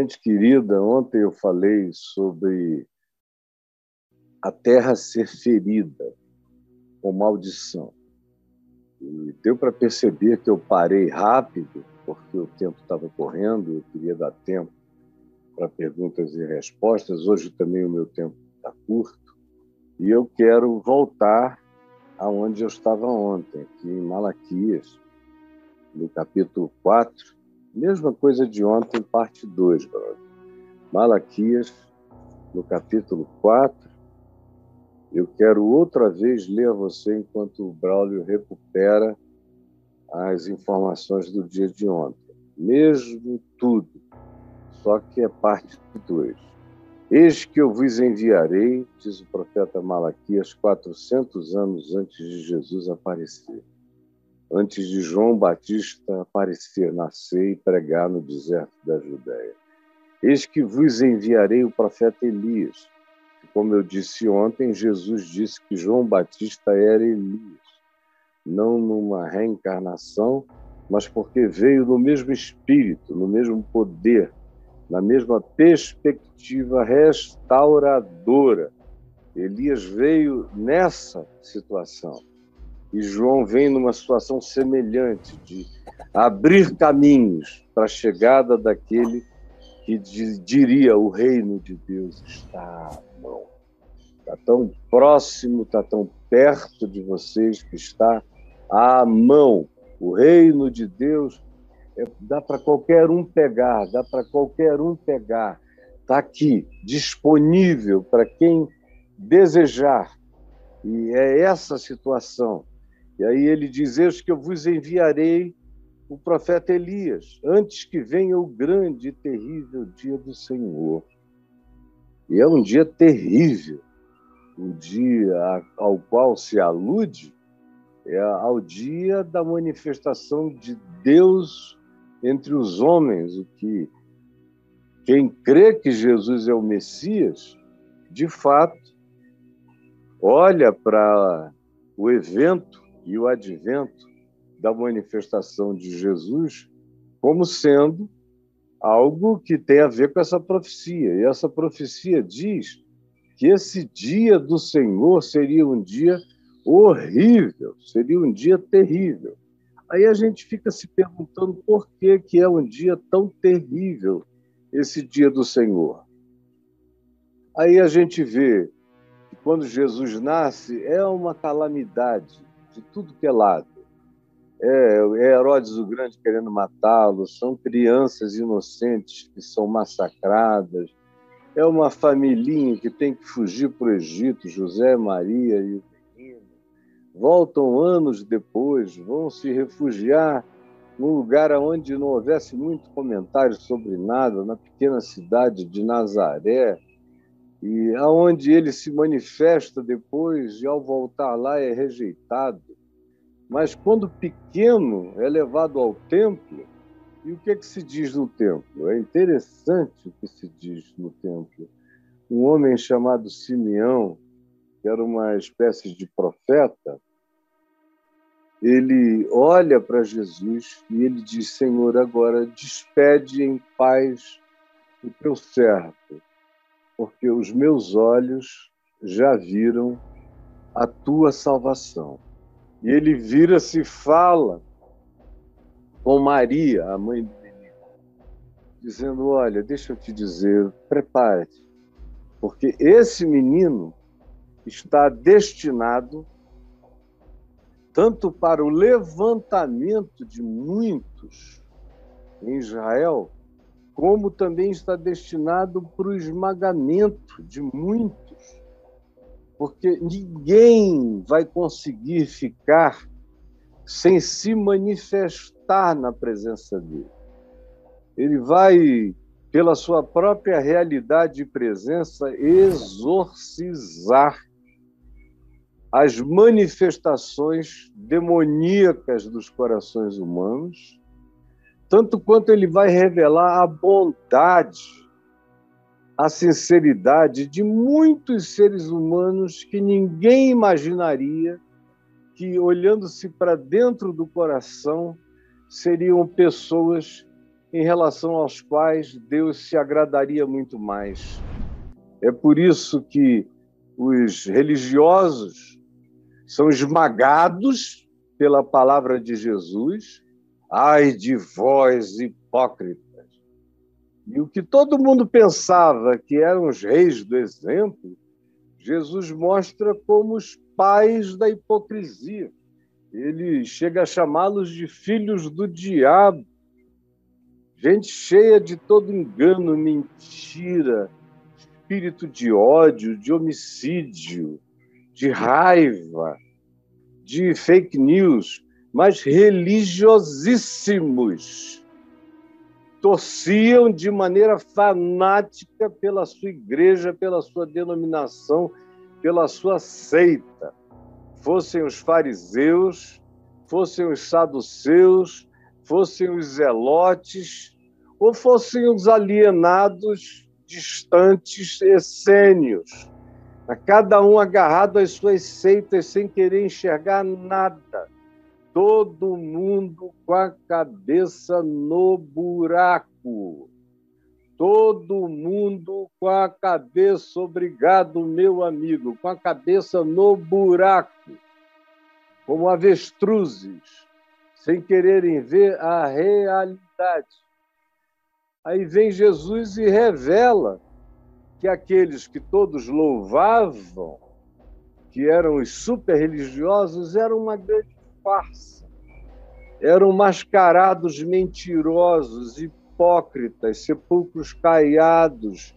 Gente querida, ontem eu falei sobre a terra ser ferida com maldição. E deu para perceber que eu parei rápido, porque o tempo estava correndo, eu queria dar tempo para perguntas e respostas. Hoje também o meu tempo está curto. E eu quero voltar aonde eu estava ontem, aqui em Malaquias, no capítulo 4, Mesma coisa de ontem, parte 2, brother. Malaquias, no capítulo 4. Eu quero outra vez ler a você enquanto o Braulio recupera as informações do dia de ontem. Mesmo tudo, só que é parte 2. Eis que eu vos enviarei, diz o profeta Malaquias, 400 anos antes de Jesus aparecer antes de João Batista aparecer, nascer e pregar no deserto da Judéia. Eis que vos enviarei o profeta Elias. Como eu disse ontem, Jesus disse que João Batista era Elias, não numa reencarnação, mas porque veio no mesmo espírito, no mesmo poder, na mesma perspectiva restauradora. Elias veio nessa situação e João vem numa situação semelhante de abrir caminhos para a chegada daquele que diria o reino de Deus está à mão. Está tão próximo, está tão perto de vocês que está à mão. O reino de Deus é, dá para qualquer um pegar, dá para qualquer um pegar. Está aqui, disponível para quem desejar. E é essa situação e aí ele diz: Eis que eu vos enviarei o profeta Elias, antes que venha o grande e terrível dia do Senhor. E é um dia terrível, o dia ao qual se alude é ao dia da manifestação de Deus entre os homens, o que quem crê que Jesus é o Messias, de fato, olha para o evento e o advento da manifestação de Jesus como sendo algo que tem a ver com essa profecia. E essa profecia diz que esse dia do Senhor seria um dia horrível, seria um dia terrível. Aí a gente fica se perguntando por que, que é um dia tão terrível esse dia do Senhor. Aí a gente vê que quando Jesus nasce é uma calamidade, de tudo que é lado. É, é Herodes o Grande querendo matá-lo, são crianças inocentes que são massacradas, é uma família que tem que fugir para o Egito, José, Maria e o menino. Voltam anos depois, vão se refugiar num lugar onde não houvesse muito comentário sobre nada, na pequena cidade de Nazaré, e aonde ele se manifesta depois e ao voltar lá é rejeitado. Mas quando pequeno é levado ao templo, e o que, é que se diz no templo? É interessante o que se diz no templo. Um homem chamado Simeão, que era uma espécie de profeta, ele olha para Jesus e ele diz: Senhor, agora despede em paz o teu servo, porque os meus olhos já viram a tua salvação. E ele vira-se e fala com Maria, a mãe do menino, dizendo: Olha, deixa eu te dizer, prepare-te, porque esse menino está destinado tanto para o levantamento de muitos em Israel, como também está destinado para o esmagamento de muitos, porque ninguém vai conseguir ficar sem se manifestar na presença dele. Ele vai, pela sua própria realidade e presença, exorcizar as manifestações demoníacas dos corações humanos tanto quanto ele vai revelar a bondade, a sinceridade de muitos seres humanos que ninguém imaginaria que, olhando-se para dentro do coração, seriam pessoas em relação aos quais Deus se agradaria muito mais. É por isso que os religiosos são esmagados pela palavra de Jesus. Ai de vós, hipócritas! E o que todo mundo pensava que eram os reis do exemplo, Jesus mostra como os pais da hipocrisia. Ele chega a chamá-los de filhos do diabo, gente cheia de todo engano, mentira, espírito de ódio, de homicídio, de raiva, de fake news, mas religiosíssimos. Torciam de maneira fanática pela sua igreja, pela sua denominação, pela sua seita. Fossem os fariseus, fossem os saduceus, fossem os zelotes, ou fossem os alienados distantes, essênios, cada um agarrado às suas seitas sem querer enxergar nada. Todo mundo com a cabeça no buraco. Todo mundo com a cabeça, obrigado, meu amigo, com a cabeça no buraco, como avestruzes, sem quererem ver a realidade. Aí vem Jesus e revela que aqueles que todos louvavam, que eram os super religiosos, eram uma grande farsa. Eram mascarados mentirosos, hipócritas, sepulcros caiados.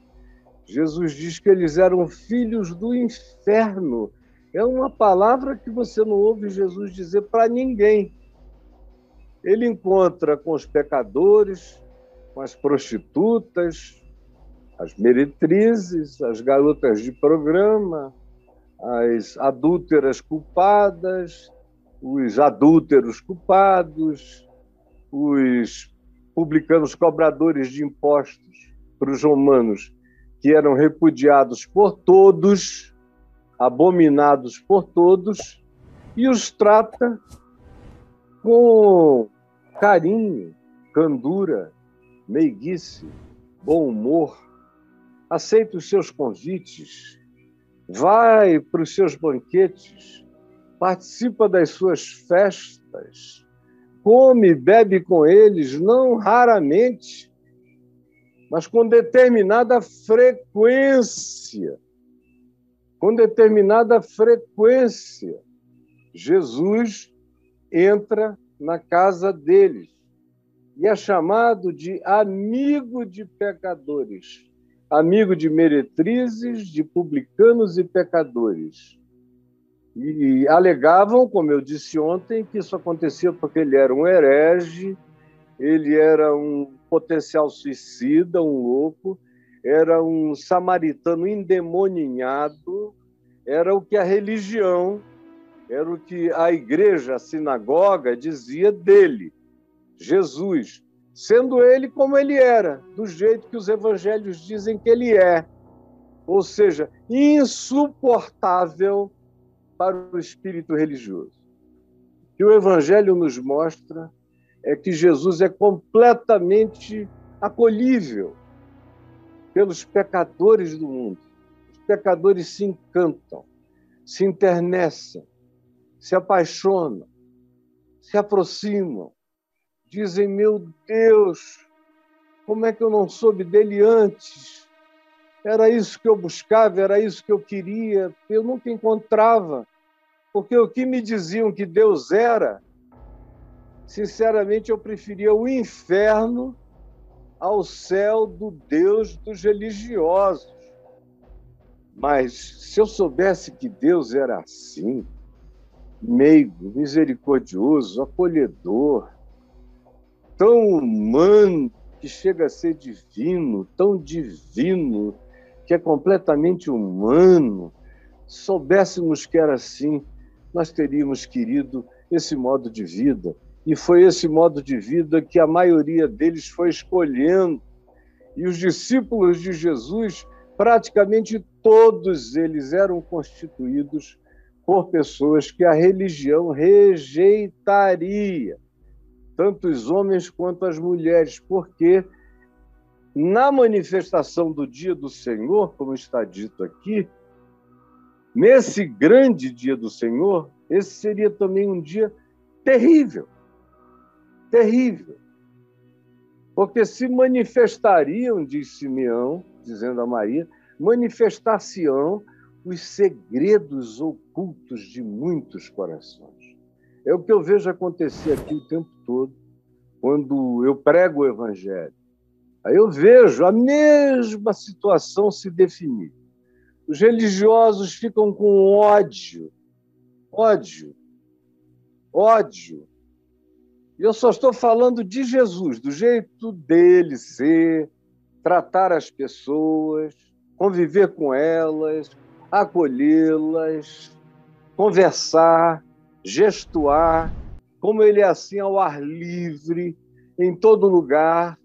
Jesus diz que eles eram filhos do inferno. É uma palavra que você não ouve Jesus dizer para ninguém. Ele encontra com os pecadores, com as prostitutas, as meretrizes, as garotas de programa, as adúlteras culpadas, os adúlteros culpados, os publicanos cobradores de impostos para os romanos, que eram repudiados por todos, abominados por todos, e os trata com carinho, candura, meiguice, bom humor, aceita os seus convites, vai para os seus banquetes, participa das suas festas, come e bebe com eles, não raramente, mas com determinada frequência. Com determinada frequência, Jesus entra na casa deles e é chamado de amigo de pecadores, amigo de meretrizes, de publicanos e pecadores. E alegavam, como eu disse ontem, que isso acontecia porque ele era um herege, ele era um potencial suicida, um louco, era um samaritano endemoninhado, era o que a religião, era o que a igreja, a sinagoga dizia dele Jesus, sendo ele como ele era, do jeito que os evangelhos dizem que ele é, ou seja, insuportável para o espírito religioso. O que o evangelho nos mostra é que Jesus é completamente acolhível pelos pecadores do mundo. Os pecadores se encantam, se internecem, se apaixonam, se aproximam, dizem: Meu Deus, como é que eu não soube dele antes? Era isso que eu buscava, era isso que eu queria, eu nunca encontrava. Porque o que me diziam que Deus era, sinceramente, eu preferia o inferno ao céu do Deus dos religiosos. Mas se eu soubesse que Deus era assim, meigo, misericordioso, acolhedor, tão humano que chega a ser divino, tão divino que é completamente humano. Soubéssemos que era assim, nós teríamos querido esse modo de vida. E foi esse modo de vida que a maioria deles foi escolhendo. E os discípulos de Jesus, praticamente todos eles eram constituídos por pessoas que a religião rejeitaria tanto os homens quanto as mulheres, porque na manifestação do dia do Senhor, como está dito aqui, nesse grande dia do Senhor, esse seria também um dia terrível. Terrível. Porque se manifestariam, diz Simeão, dizendo a Maria, manifestar-se-ão os segredos ocultos de muitos corações. É o que eu vejo acontecer aqui o tempo todo, quando eu prego o Evangelho. Aí eu vejo a mesma situação se definir. Os religiosos ficam com ódio, ódio, ódio. E eu só estou falando de Jesus, do jeito dele ser, tratar as pessoas, conviver com elas, acolhê-las, conversar, gestuar, como ele é assim ao ar livre, em todo lugar,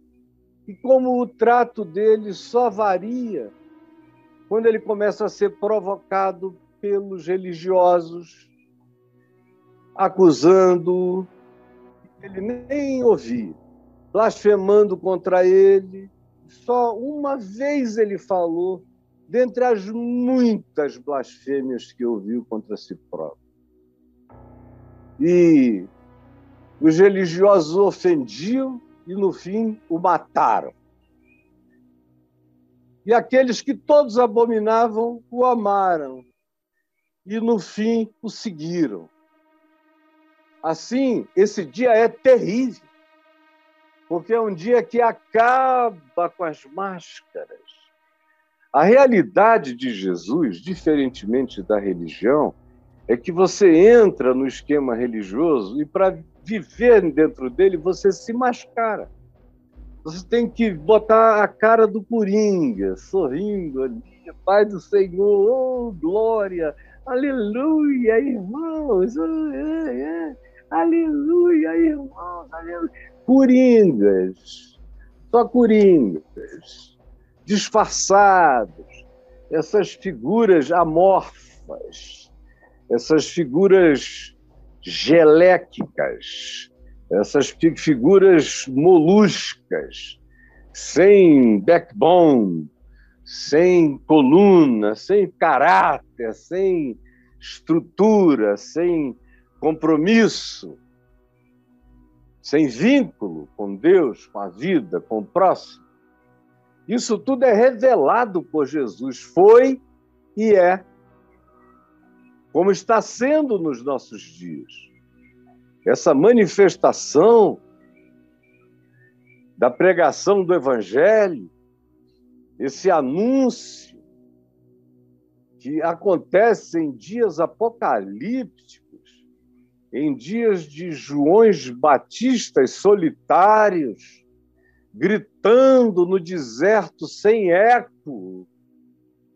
e como o trato dele só varia quando ele começa a ser provocado pelos religiosos, acusando, ele nem ouvia, blasfemando contra ele. Só uma vez ele falou dentre as muitas blasfêmias que ouviu contra si próprio. E os religiosos ofendiam e, no fim, o mataram. E aqueles que todos abominavam o amaram e, no fim, o seguiram. Assim, esse dia é terrível, porque é um dia que acaba com as máscaras a realidade de Jesus, diferentemente da religião, é que você entra no esquema religioso e para viver dentro dele você se mascara. Você tem que botar a cara do Coringa, sorrindo ali, Pai do Senhor, oh, glória, aleluia, irmãos, oh, é, é. aleluia, irmãos, aleluia. Coringas, só coringas disfarçados, essas figuras amorfas, essas figuras geléquicas, essas figuras moluscas, sem backbone, sem coluna, sem caráter, sem estrutura, sem compromisso, sem vínculo com Deus, com a vida, com o próximo. Isso tudo é revelado por Jesus, foi e é, como está sendo nos nossos dias. Essa manifestação da pregação do Evangelho, esse anúncio que acontece em dias apocalípticos, em dias de Joões Batistas solitários, gritando no deserto sem eco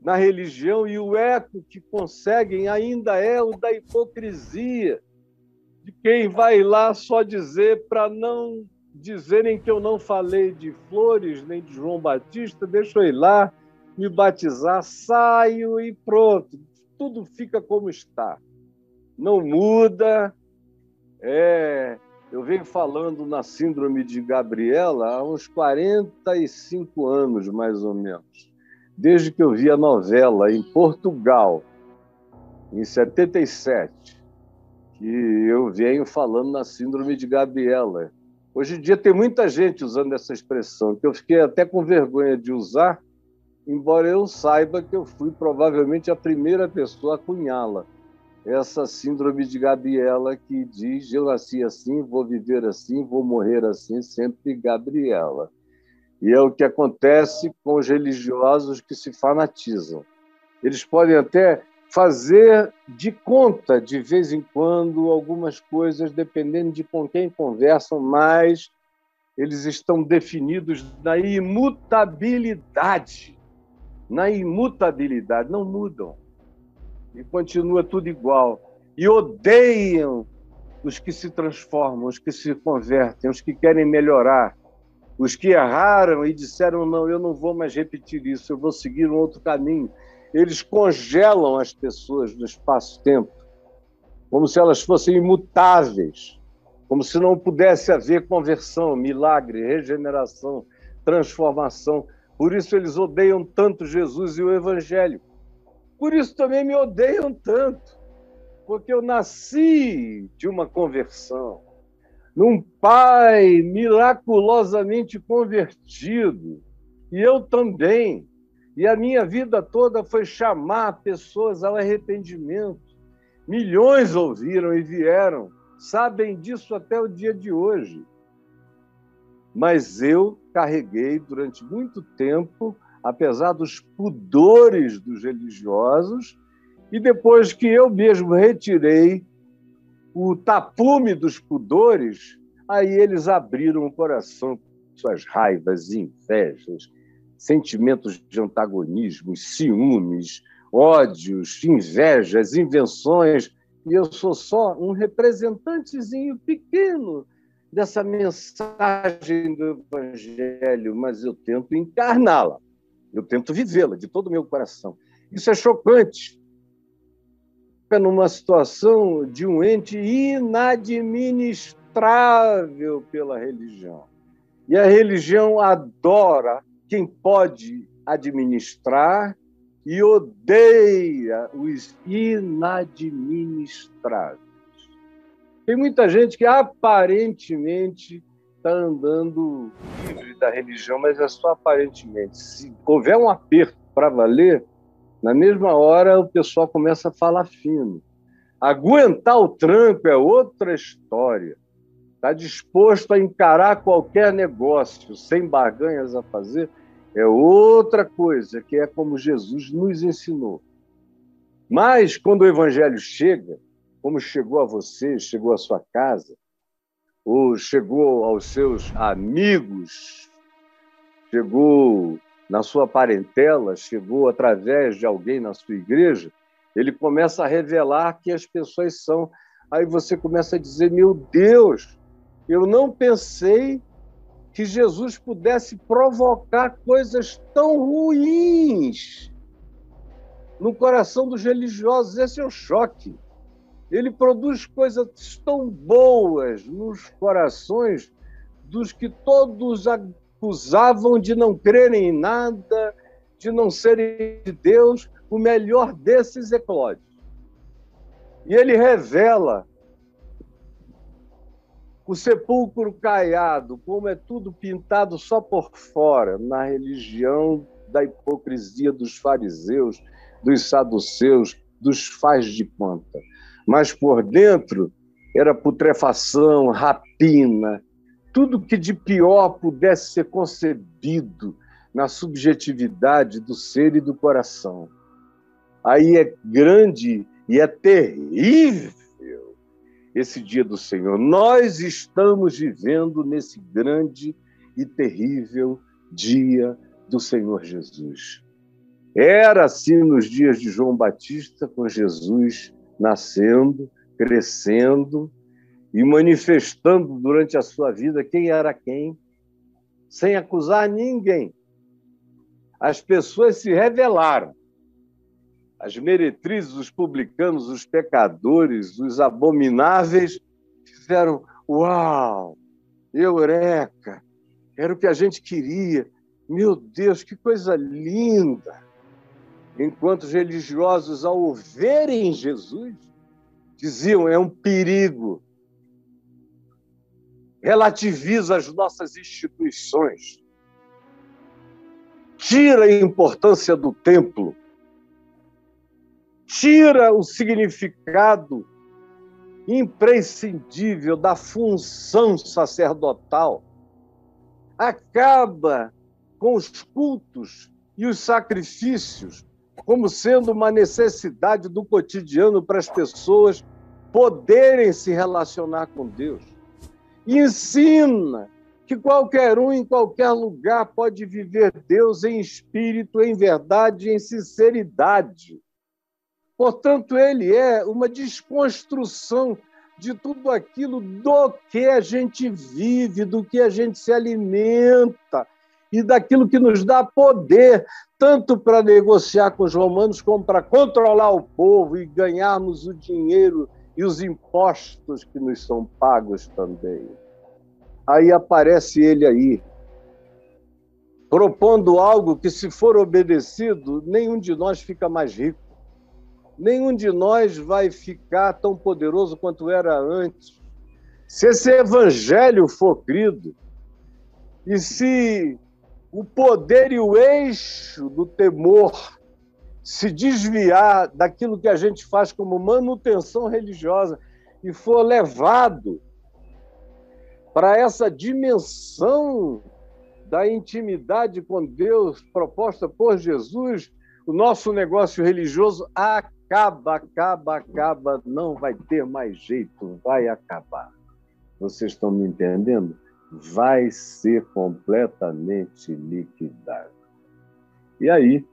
na religião, e o eco que conseguem ainda é o da hipocrisia, de quem vai lá só dizer para não dizerem que eu não falei de flores nem de João Batista, deixa eu ir lá me batizar, saio e pronto, tudo fica como está. Não muda, é eu venho falando na síndrome de Gabriela há uns 45 anos, mais ou menos, desde que eu vi a novela em Portugal, em 77, que eu venho falando na síndrome de Gabriela. Hoje em dia tem muita gente usando essa expressão, que eu fiquei até com vergonha de usar, embora eu saiba que eu fui provavelmente a primeira pessoa a cunhá-la essa síndrome de Gabriela que diz: Eu nasci assim, vou viver assim, vou morrer assim, sempre Gabriela. E é o que acontece com os religiosos que se fanatizam. Eles podem até fazer de conta, de vez em quando, algumas coisas, dependendo de com quem conversam, mas eles estão definidos na imutabilidade. Na imutabilidade, não mudam e continua tudo igual. E odeiam os que se transformam, os que se convertem, os que querem melhorar, os que erraram e disseram: não, eu não vou mais repetir isso, eu vou seguir um outro caminho. Eles congelam as pessoas no espaço-tempo, como se elas fossem imutáveis, como se não pudesse haver conversão, milagre, regeneração, transformação. Por isso eles odeiam tanto Jesus e o Evangelho. Por isso também me odeiam tanto, porque eu nasci de uma conversão, num pai miraculosamente convertido, e eu também. E a minha vida toda foi chamar pessoas ao arrependimento. Milhões ouviram e vieram sabem disso até o dia de hoje. Mas eu carreguei durante muito tempo, apesar dos pudores dos religiosos, e depois que eu mesmo retirei o tapume dos pudores, aí eles abriram o coração suas raivas, invejas, sentimentos de antagonismo, ciúmes, ódios, invejas, invenções e eu sou só um representantezinho pequeno dessa mensagem do Evangelho, mas eu tento encarná-la, eu tento vivê-la de todo o meu coração. Isso é chocante. É numa situação de um ente inadministrável pela religião. E a religião adora quem pode administrar e odeia os inadministráveis. Tem muita gente que aparentemente está andando livre da religião, mas é só aparentemente. Se houver um aperto para valer, na mesma hora o pessoal começa a falar fino. Aguentar o tranco é outra história. Está disposto a encarar qualquer negócio sem barganhas a fazer é outra coisa, que é como Jesus nos ensinou. Mas quando o evangelho chega, como chegou a você, chegou à sua casa, ou chegou aos seus amigos, chegou na sua parentela, chegou através de alguém na sua igreja, ele começa a revelar que as pessoas são. Aí você começa a dizer: Meu Deus, eu não pensei que Jesus pudesse provocar coisas tão ruins no coração dos religiosos. Esse é o choque. Ele produz coisas tão boas nos corações dos que todos acusavam de não crerem em nada, de não serem de Deus. O melhor desses é Cláudio. E ele revela o sepulcro caiado, como é tudo pintado só por fora, na religião da hipocrisia dos fariseus, dos saduceus, dos faz de conta. Mas por dentro era putrefação, rapina, tudo que de pior pudesse ser concebido na subjetividade do ser e do coração. Aí é grande e é terrível esse dia do Senhor. Nós estamos vivendo nesse grande e terrível dia do Senhor Jesus. Era assim nos dias de João Batista, com Jesus nascendo, crescendo e manifestando durante a sua vida quem era quem, sem acusar ninguém. As pessoas se revelaram as meretrizes, os publicanos, os pecadores, os abomináveis, fizeram uau, eureka, era o que a gente queria. Meu Deus, que coisa linda! Enquanto os religiosos, ao ouvirem Jesus, diziam: é um perigo, relativiza as nossas instituições, tira a importância do templo, tira o significado imprescindível da função sacerdotal, acaba com os cultos e os sacrifícios como sendo uma necessidade do cotidiano para as pessoas poderem se relacionar com Deus. ensina que qualquer um em qualquer lugar pode viver Deus em espírito, em verdade, em sinceridade. Portanto, ele é uma desconstrução de tudo aquilo do que a gente vive, do que a gente se alimenta e daquilo que nos dá poder, tanto para negociar com os romanos como para controlar o povo e ganharmos o dinheiro e os impostos que nos são pagos também. Aí aparece ele aí, propondo algo que, se for obedecido, nenhum de nós fica mais rico. Nenhum de nós vai ficar tão poderoso quanto era antes. Se esse evangelho for crido, e se o poder e o eixo do temor se desviar daquilo que a gente faz como manutenção religiosa e for levado para essa dimensão da intimidade com Deus proposta por Jesus, o nosso negócio religioso acaba, acaba, acaba, não vai ter mais jeito, vai acabar. Vocês estão me entendendo? Vai ser completamente liquidado. E aí,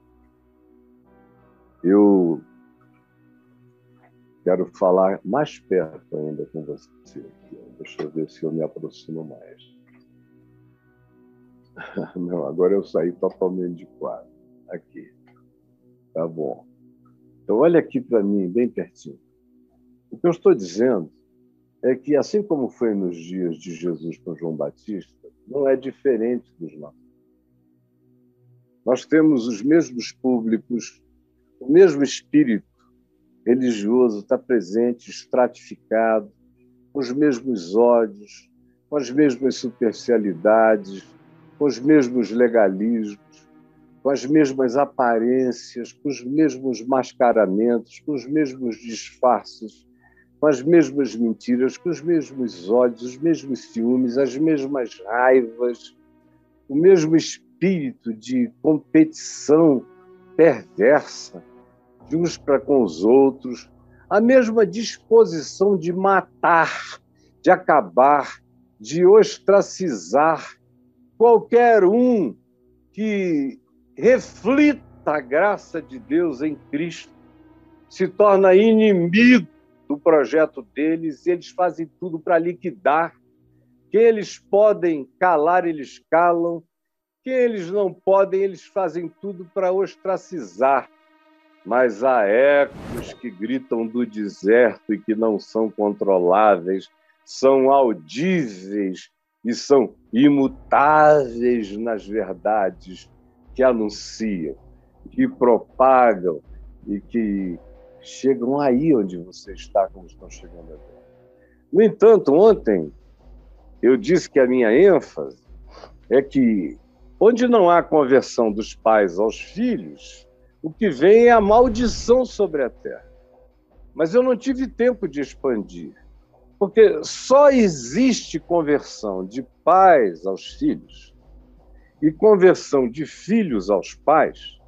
eu quero falar mais perto ainda com você. Deixa eu ver se eu me aproximo mais. Não, agora eu saí totalmente de quadro. Aqui. Tá bom. Então, olha aqui para mim, bem pertinho. O que eu estou dizendo é que, assim como foi nos dias de Jesus com João Batista, não é diferente dos nossos. Nós temos os mesmos públicos, o mesmo espírito religioso está presente, estratificado, com os mesmos ódios, com as mesmas superficialidades, com os mesmos legalismos, com as mesmas aparências, com os mesmos mascaramentos, com os mesmos disfarces, com as mesmas mentiras, com os mesmos ódios, os mesmos ciúmes, as mesmas raivas, o mesmo espírito de competição perversa de uns para com os outros, a mesma disposição de matar, de acabar, de ostracizar qualquer um que reflita a graça de Deus em Cristo, se torna inimigo do projeto deles, e eles fazem tudo para liquidar. Que eles podem calar, eles calam. Que eles não podem, eles fazem tudo para ostracizar mas há ecos que gritam do deserto e que não são controláveis, são audíveis e são imutáveis nas verdades que anunciam, que propagam e que chegam aí onde você está, como estão chegando agora. No entanto, ontem eu disse que a minha ênfase é que onde não há conversão dos pais aos filhos, o que vem é a maldição sobre a terra. Mas eu não tive tempo de expandir, porque só existe conversão de pais aos filhos e conversão de filhos aos pais,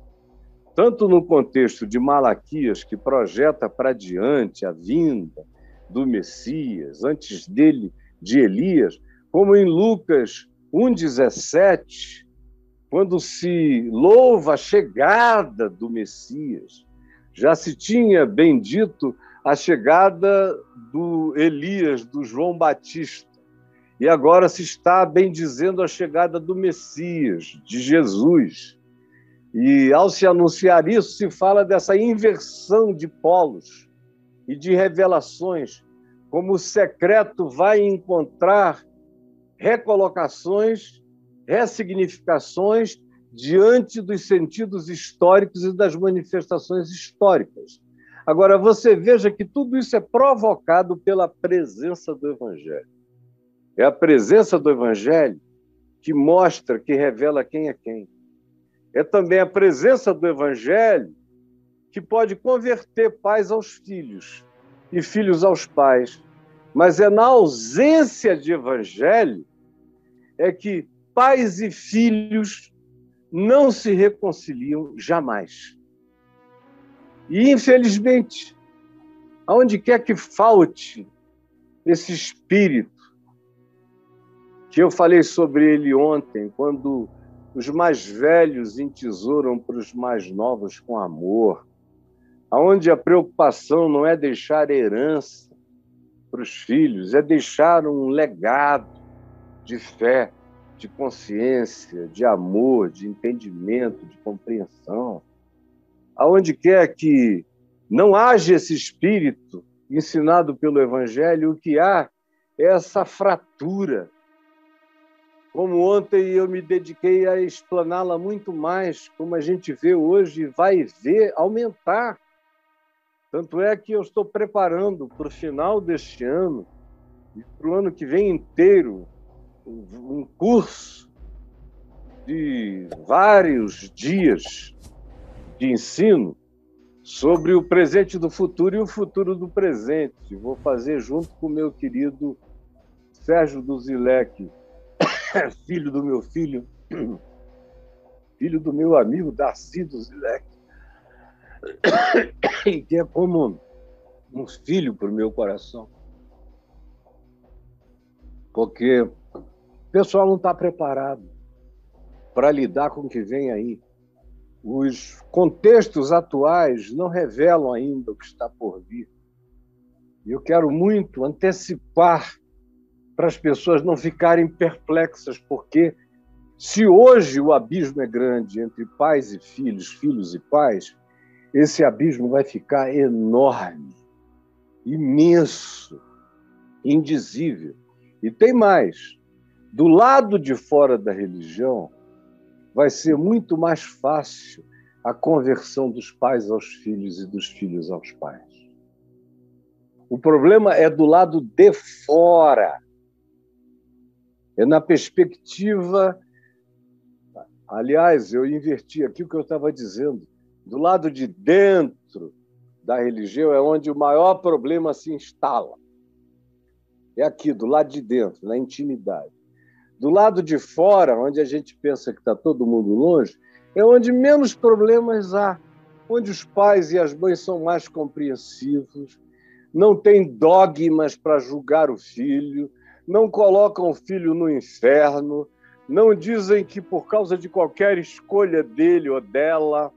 tanto no contexto de Malaquias, que projeta para diante a vinda do Messias, antes dele de Elias, como em Lucas 1,17, quando se louva a chegada do Messias. Já se tinha bendito a chegada do Elias, do João Batista. E agora se está bendizendo a chegada do Messias, de Jesus. E ao se anunciar isso, se fala dessa inversão de polos e de revelações, como o secreto vai encontrar recolocações ressignificações diante dos sentidos históricos e das manifestações históricas. Agora, você veja que tudo isso é provocado pela presença do Evangelho. É a presença do Evangelho que mostra, que revela quem é quem. É também a presença do Evangelho que pode converter pais aos filhos e filhos aos pais. Mas é na ausência de Evangelho é que pais e filhos não se reconciliam jamais. E, infelizmente, aonde quer que falte esse espírito, que eu falei sobre ele ontem, quando os mais velhos entesouram para os mais novos com amor, aonde a preocupação não é deixar herança para os filhos, é deixar um legado de fé, de consciência, de amor, de entendimento, de compreensão. Aonde quer que não haja esse espírito, ensinado pelo Evangelho, o que há é essa fratura. Como ontem eu me dediquei a explaná-la muito mais, como a gente vê hoje, vai ver aumentar. Tanto é que eu estou preparando para o final deste ano e para o ano que vem inteiro um curso de vários dias de ensino sobre o presente do futuro e o futuro do presente. Vou fazer junto com o meu querido Sérgio Duzilek, filho do meu filho, filho do meu amigo Darcy Duzilek, que é como um filho para o meu coração. Porque o pessoal não está preparado para lidar com o que vem aí. Os contextos atuais não revelam ainda o que está por vir. E eu quero muito antecipar para as pessoas não ficarem perplexas, porque se hoje o abismo é grande entre pais e filhos, filhos e pais, esse abismo vai ficar enorme, imenso, indizível. E tem mais: do lado de fora da religião, vai ser muito mais fácil a conversão dos pais aos filhos e dos filhos aos pais. O problema é do lado de fora. É na perspectiva. Aliás, eu inverti aqui o que eu estava dizendo. Do lado de dentro da religião é onde o maior problema se instala. É aqui, do lado de dentro, na intimidade. Do lado de fora, onde a gente pensa que está todo mundo longe, é onde menos problemas há, onde os pais e as mães são mais compreensivos, não tem dogmas para julgar o filho, não colocam o filho no inferno, não dizem que por causa de qualquer escolha dele ou dela,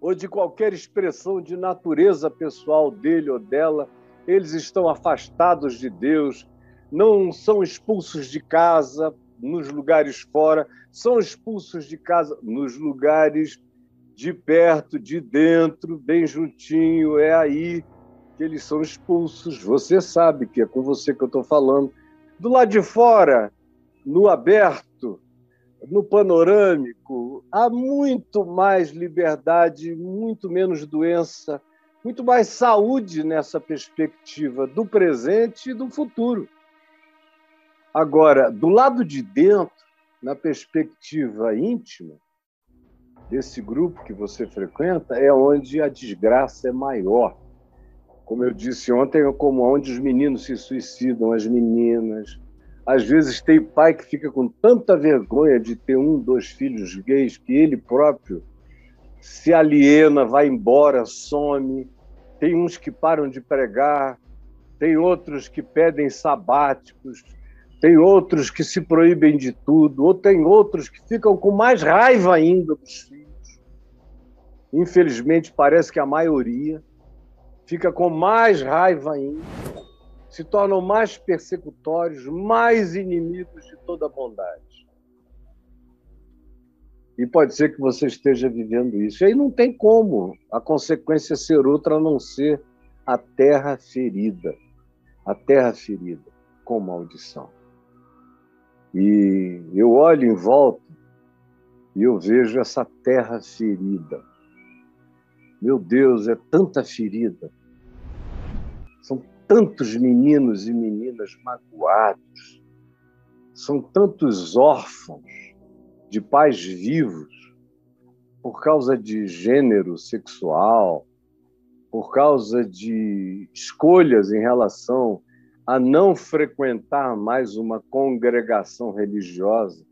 ou de qualquer expressão de natureza pessoal dele ou dela, eles estão afastados de Deus, não são expulsos de casa nos lugares fora, são expulsos de casa nos lugares de perto, de dentro, bem juntinho, é aí que eles são expulsos. Você sabe que é com você que eu estou falando. Do lado de fora, no aberto, no panorâmico, há muito mais liberdade, muito menos doença, muito mais saúde nessa perspectiva do presente e do futuro. Agora, do lado de dentro, na perspectiva íntima desse grupo que você frequenta, é onde a desgraça é maior. Como eu disse ontem, é como onde os meninos se suicidam, as meninas. Às vezes tem pai que fica com tanta vergonha de ter um, dois filhos gays que ele próprio se aliena, vai embora, some. Tem uns que param de pregar, tem outros que pedem sabáticos, tem outros que se proíbem de tudo, ou tem outros que ficam com mais raiva ainda dos filhos. Infelizmente, parece que a maioria fica com mais raiva ainda, se tornam mais persecutórios, mais inimigos de toda bondade. E pode ser que você esteja vivendo isso. E aí não tem como a consequência ser outra a não ser a terra ferida. A terra ferida com maldição. E eu olho em volta e eu vejo essa terra ferida. Meu Deus, é tanta ferida. São tantos meninos e meninas magoados. São tantos órfãos de pais vivos por causa de gênero sexual, por causa de escolhas em relação a não frequentar mais uma congregação religiosa,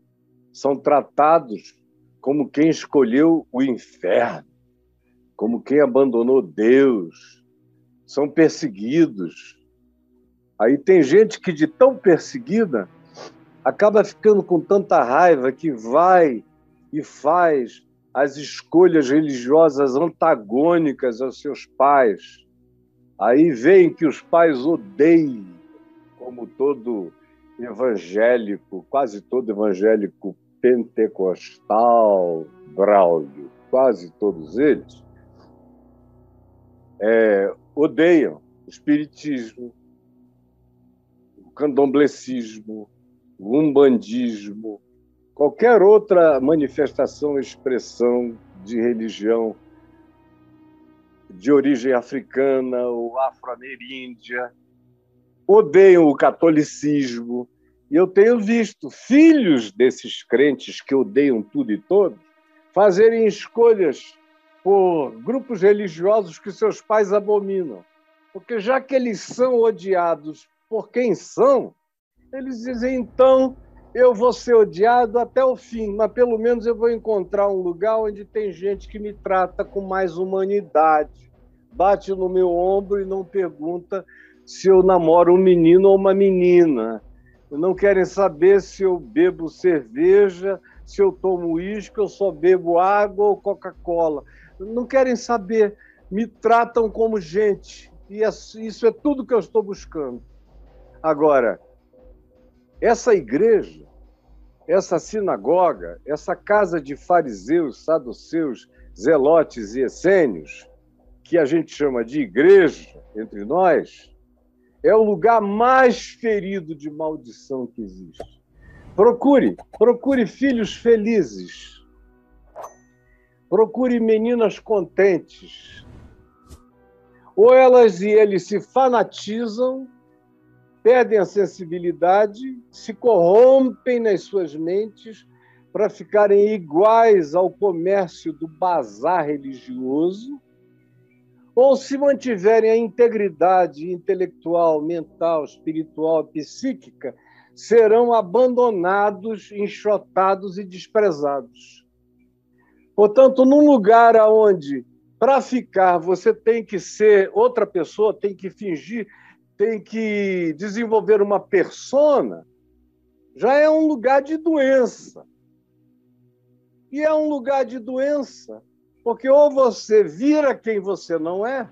são tratados como quem escolheu o inferno, como quem abandonou Deus, são perseguidos. Aí tem gente que, de tão perseguida, acaba ficando com tanta raiva que vai e faz as escolhas religiosas antagônicas aos seus pais. Aí vem que os pais odeiam como todo evangélico, quase todo evangélico pentecostal, Braulio, quase todos eles, é, odeiam o espiritismo, o candomblecismo, o umbandismo, qualquer outra manifestação, expressão de religião de origem africana ou afro-ameríndia, odeiam o catolicismo. E eu tenho visto filhos desses crentes que odeiam tudo e todos fazerem escolhas por grupos religiosos que seus pais abominam. Porque já que eles são odiados por quem são, eles dizem, então, eu vou ser odiado até o fim, mas pelo menos eu vou encontrar um lugar onde tem gente que me trata com mais humanidade. Bate no meu ombro e não pergunta se eu namoro um menino ou uma menina. Não querem saber se eu bebo cerveja, se eu tomo uísque, eu só bebo água ou Coca-Cola. Não querem saber. Me tratam como gente. E é isso é tudo que eu estou buscando. Agora, essa igreja essa sinagoga, essa casa de fariseus, saduceus, zelotes e essênios, que a gente chama de igreja entre nós, é o lugar mais ferido de maldição que existe. Procure, procure filhos felizes. Procure meninas contentes. Ou elas e eles se fanatizam perdem a sensibilidade, se corrompem nas suas mentes para ficarem iguais ao comércio do bazar religioso, ou se mantiverem a integridade intelectual, mental, espiritual, psíquica, serão abandonados, enxotados e desprezados. Portanto, num lugar onde, para ficar, você tem que ser outra pessoa, tem que fingir tem que desenvolver uma persona, já é um lugar de doença. E é um lugar de doença, porque ou você vira quem você não é,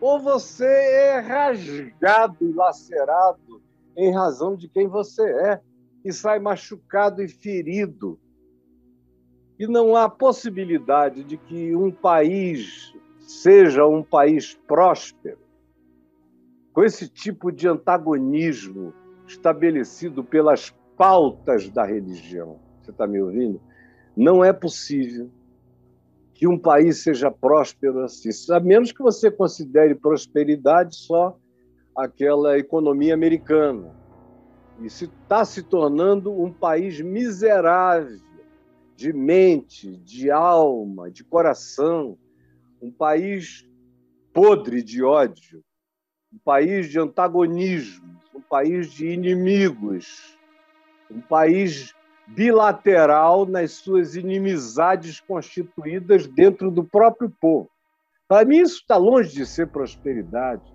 ou você é rasgado e lacerado em razão de quem você é, e sai machucado e ferido. E não há possibilidade de que um país seja um país próspero com esse tipo de antagonismo estabelecido pelas pautas da religião. Você está me ouvindo? Não é possível que um país seja próspero assim, a menos que você considere prosperidade só aquela economia americana. E se está se tornando um país miserável de mente, de alma, de coração, um país podre de ódio, um país de antagonismos, um país de inimigos, um país bilateral nas suas inimizades constituídas dentro do próprio povo. Para mim, isso está longe de ser prosperidade.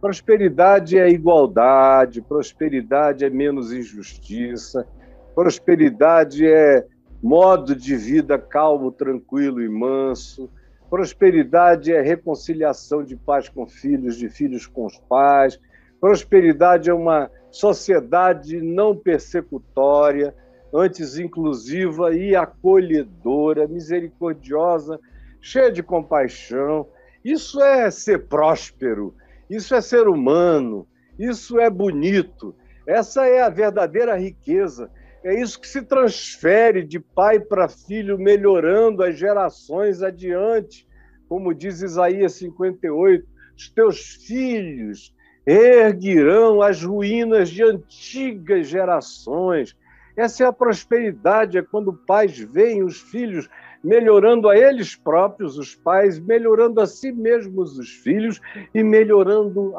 Prosperidade é igualdade, prosperidade é menos injustiça, prosperidade é modo de vida calmo, tranquilo e manso Prosperidade é reconciliação de pais com filhos, de filhos com os pais. Prosperidade é uma sociedade não persecutória, antes inclusiva e acolhedora, misericordiosa, cheia de compaixão. Isso é ser próspero, isso é ser humano, isso é bonito. Essa é a verdadeira riqueza. É isso que se transfere de pai para filho, melhorando as gerações adiante. Como diz Isaías 58, os teus filhos erguirão as ruínas de antigas gerações. Essa é a prosperidade, é quando pais veem os filhos melhorando a eles próprios, os pais, melhorando a si mesmos os filhos e melhorando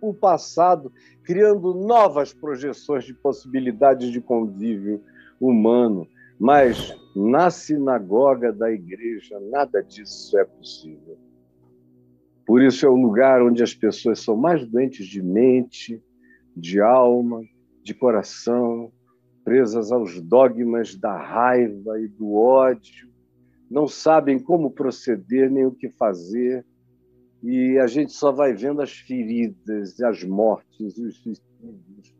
o passado, criando novas projeções de possibilidades de convívio humano. Mas na sinagoga da igreja, nada disso é possível. Por isso é o lugar onde as pessoas são mais doentes de mente, de alma, de coração, presas aos dogmas da raiva e do ódio, não sabem como proceder nem o que fazer, e a gente só vai vendo as feridas, e as mortes, e os suicídios,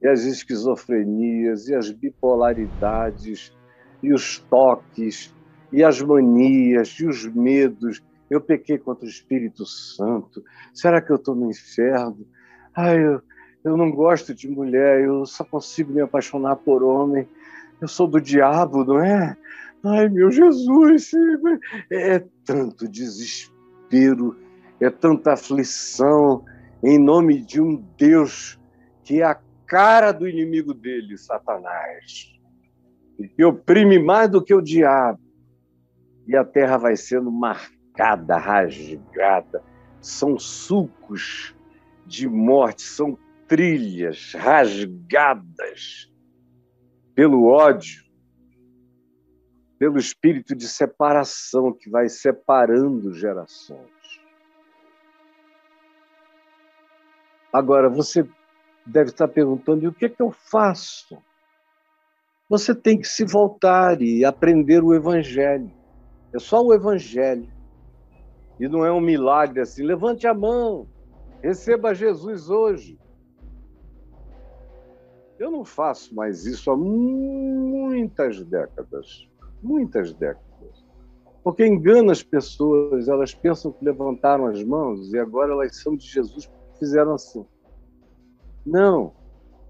e as esquizofrenias, e as bipolaridades, e os toques, e as manias, e os medos. Eu pequei contra o Espírito Santo. Será que eu estou no inferno? Ai, eu, eu não gosto de mulher, eu só consigo me apaixonar por homem. Eu sou do diabo, não é? Ai, meu Jesus! É tanto desespero, é tanta aflição em nome de um Deus que é a cara do inimigo dele, Satanás, e que oprime mais do que o diabo. E a terra vai sendo marcada, rasgada. São sucos de morte, são trilhas rasgadas pelo ódio, pelo espírito de separação que vai separando gerações. Agora, você deve estar perguntando: e o que, é que eu faço? Você tem que se voltar e aprender o Evangelho. É só o Evangelho. E não é um milagre assim. Levante a mão, receba Jesus hoje. Eu não faço mais isso há muitas décadas. Muitas décadas. Porque engana as pessoas, elas pensam que levantaram as mãos e agora elas são de Jesus fizeram assim. Não.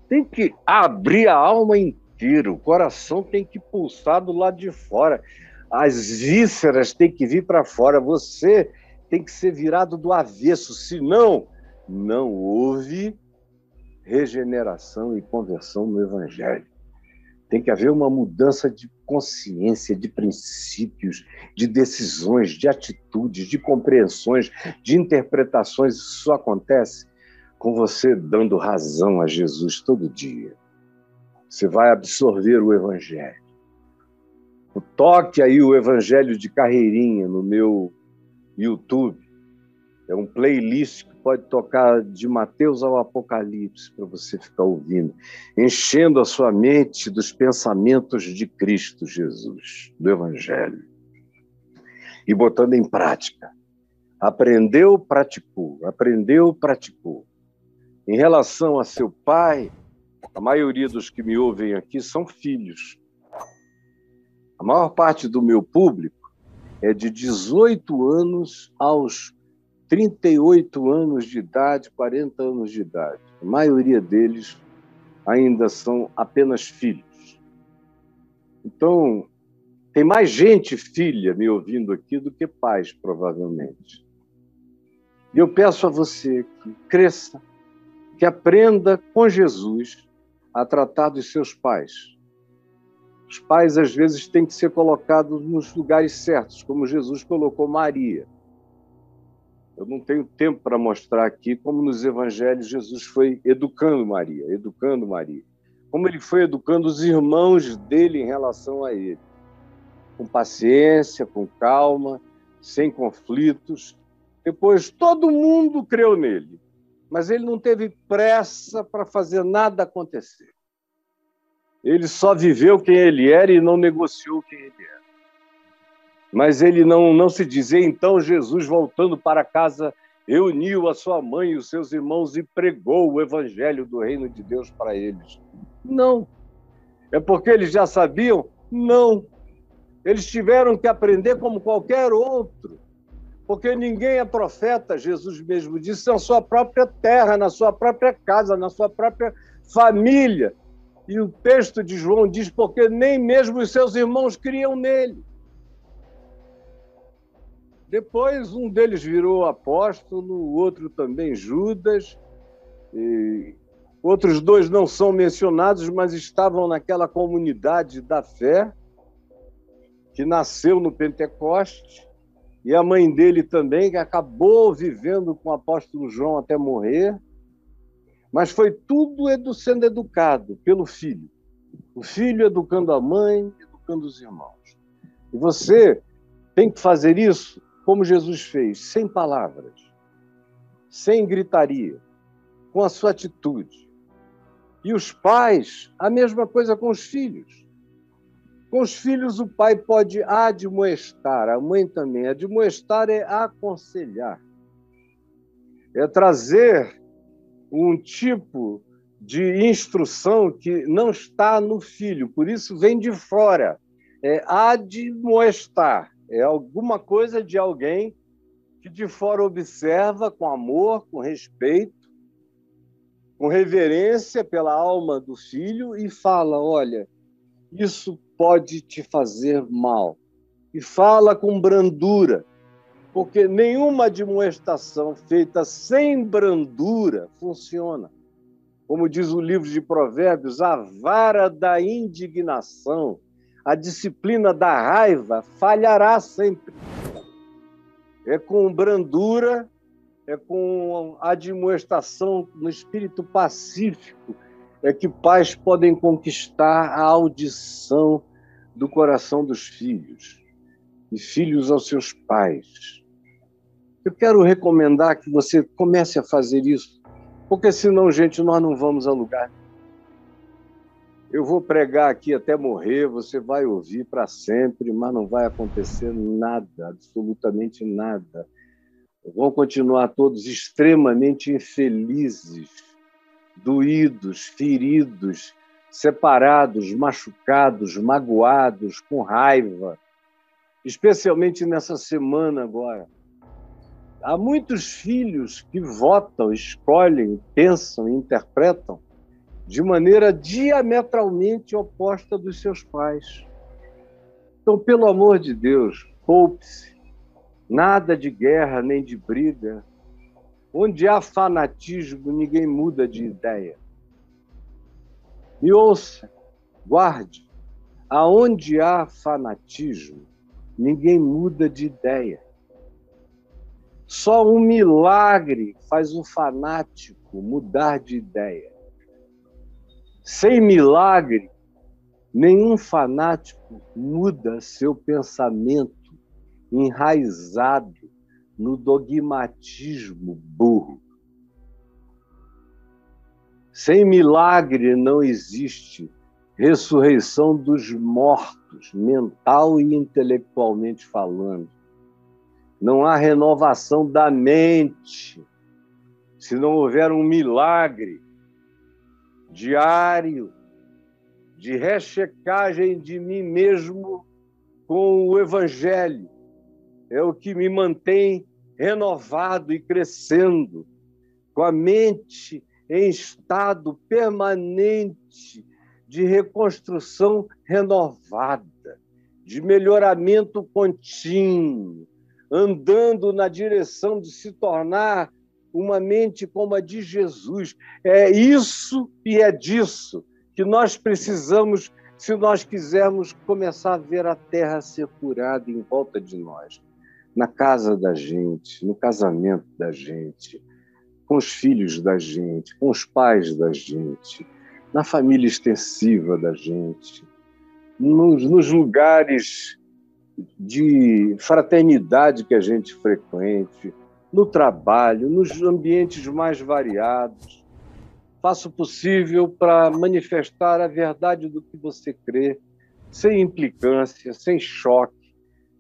Tem que abrir a alma inteira, o coração tem que pulsar do lado de fora. As vísceras têm que vir para fora. Você tem que ser virado do avesso, senão não houve regeneração e conversão no Evangelho. Tem que haver uma mudança de consciência, de princípios, de decisões, de atitudes, de compreensões, de interpretações. Isso só acontece com você dando razão a Jesus todo dia. Você vai absorver o Evangelho. Toque aí o Evangelho de Carreirinha no meu YouTube. É um playlist que pode tocar de Mateus ao Apocalipse para você ficar ouvindo, enchendo a sua mente dos pensamentos de Cristo Jesus, do Evangelho, e botando em prática. Aprendeu, praticou, aprendeu, praticou. Em relação a seu pai, a maioria dos que me ouvem aqui são filhos. A maior parte do meu público é de 18 anos aos 38 anos de idade, 40 anos de idade. A maioria deles ainda são apenas filhos. Então, tem mais gente filha me ouvindo aqui do que pais, provavelmente. E eu peço a você que cresça, que aprenda com Jesus a tratar dos seus pais. Os pais, às vezes, têm que ser colocados nos lugares certos, como Jesus colocou Maria. Eu não tenho tempo para mostrar aqui como nos evangelhos Jesus foi educando Maria, educando Maria. Como ele foi educando os irmãos dele em relação a ele. Com paciência, com calma, sem conflitos. Depois todo mundo creu nele mas ele não teve pressa para fazer nada acontecer. Ele só viveu quem ele era e não negociou quem ele era. Mas ele não, não se dizia, então Jesus, voltando para casa, reuniu a sua mãe e os seus irmãos e pregou o evangelho do reino de Deus para eles. Não. É porque eles já sabiam? Não. Eles tiveram que aprender como qualquer outro porque ninguém é profeta, Jesus mesmo disse, na sua própria terra, na sua própria casa, na sua própria família. E o texto de João diz: porque nem mesmo os seus irmãos criam nele. Depois, um deles virou apóstolo, o outro também Judas. Outros dois não são mencionados, mas estavam naquela comunidade da fé que nasceu no Pentecoste e a mãe dele também, que acabou vivendo com o apóstolo João até morrer, mas foi tudo edu sendo educado pelo filho. O filho educando a mãe, educando os irmãos. E você tem que fazer isso como Jesus fez, sem palavras, sem gritaria, com a sua atitude. E os pais, a mesma coisa com os filhos. Com os filhos, o pai pode admoestar, a mãe também. Admoestar é aconselhar, é trazer um tipo de instrução que não está no filho, por isso vem de fora. É admoestar, é alguma coisa de alguém que de fora observa com amor, com respeito, com reverência pela alma do filho e fala: olha, isso pode te fazer mal. E fala com brandura, porque nenhuma admoestação feita sem brandura funciona. Como diz o livro de Provérbios, a vara da indignação, a disciplina da raiva falhará sempre. É com brandura, é com admoestação no espírito pacífico, é que pais podem conquistar a audição do coração dos filhos e filhos aos seus pais. Eu quero recomendar que você comece a fazer isso, porque senão, gente, nós não vamos a lugar. Eu vou pregar aqui até morrer, você vai ouvir para sempre, mas não vai acontecer nada, absolutamente nada. Vão continuar todos extremamente infelizes, doídos, feridos, separados, machucados, magoados, com raiva, especialmente nessa semana agora. Há muitos filhos que votam, escolhem, pensam, interpretam de maneira diametralmente oposta dos seus pais. Então, pelo amor de Deus, poupe-se. Nada de guerra nem de briga. Onde há fanatismo, ninguém muda de ideia. Me ouça, guarde. Aonde há fanatismo, ninguém muda de ideia. Só um milagre faz o fanático mudar de ideia. Sem milagre, nenhum fanático muda seu pensamento enraizado no dogmatismo burro. Sem milagre não existe ressurreição dos mortos, mental e intelectualmente falando. Não há renovação da mente se não houver um milagre diário de rechecagem de mim mesmo com o Evangelho. É o que me mantém renovado e crescendo, com a mente em estado permanente de reconstrução renovada, de melhoramento contínuo, andando na direção de se tornar uma mente como a de Jesus. É isso e é disso que nós precisamos se nós quisermos começar a ver a terra ser curada em volta de nós, na casa da gente, no casamento da gente, com os filhos da gente, com os pais da gente, na família extensiva da gente, nos, nos lugares de fraternidade que a gente frequente, no trabalho, nos ambientes mais variados. Faça o possível para manifestar a verdade do que você crê, sem implicância, sem choque.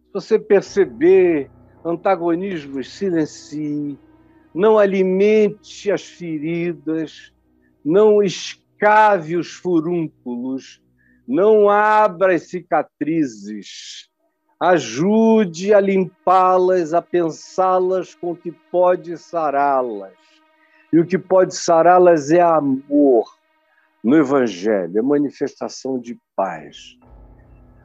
Se você perceber antagonismos, silencie, não alimente as feridas, não escave os furúnculos, não abra as cicatrizes, Ajude a limpá-las, a pensá-las com o que pode sará-las. E o que pode sará-las é amor no Evangelho, é manifestação de paz.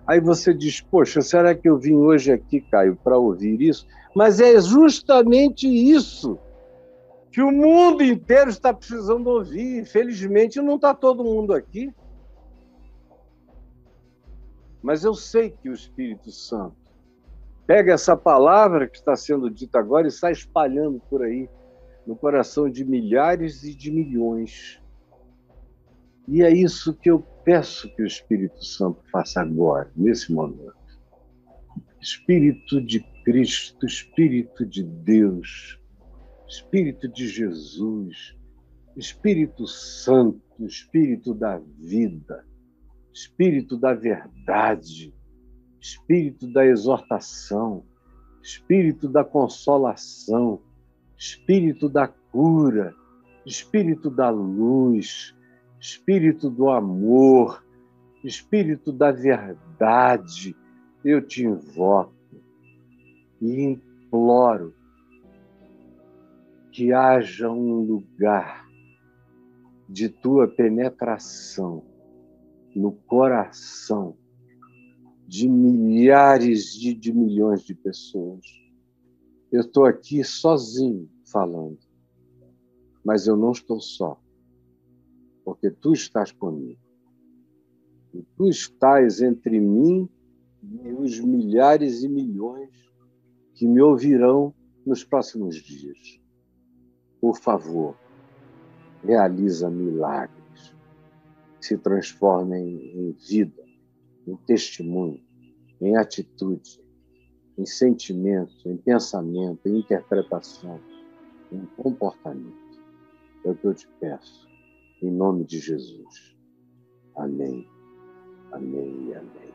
Aí você diz, poxa, será que eu vim hoje aqui, Caio, para ouvir isso? Mas é justamente isso que o mundo inteiro está precisando ouvir. Infelizmente, não está todo mundo aqui. Mas eu sei que o Espírito Santo pega essa palavra que está sendo dita agora e sai espalhando por aí no coração de milhares e de milhões. E é isso que eu peço que o Espírito Santo faça agora, nesse momento. Espírito de Cristo, Espírito de Deus, Espírito de Jesus, Espírito Santo, Espírito da vida, Espírito da verdade, Espírito da exortação, Espírito da consolação, Espírito da cura, Espírito da luz, Espírito do amor, Espírito da verdade, eu te invoco e imploro que haja um lugar de tua penetração no coração de milhares de, de milhões de pessoas. Eu estou aqui sozinho falando, mas eu não estou só, porque tu estás comigo. E tu estás entre mim e os milhares e milhões que me ouvirão nos próximos dias. Por favor, realiza milagres, se transformem em vida, em testemunho, em atitude, em sentimento, em pensamento, em interpretação, em comportamento. É o que eu te peço, em nome de Jesus. Amém, amém amém.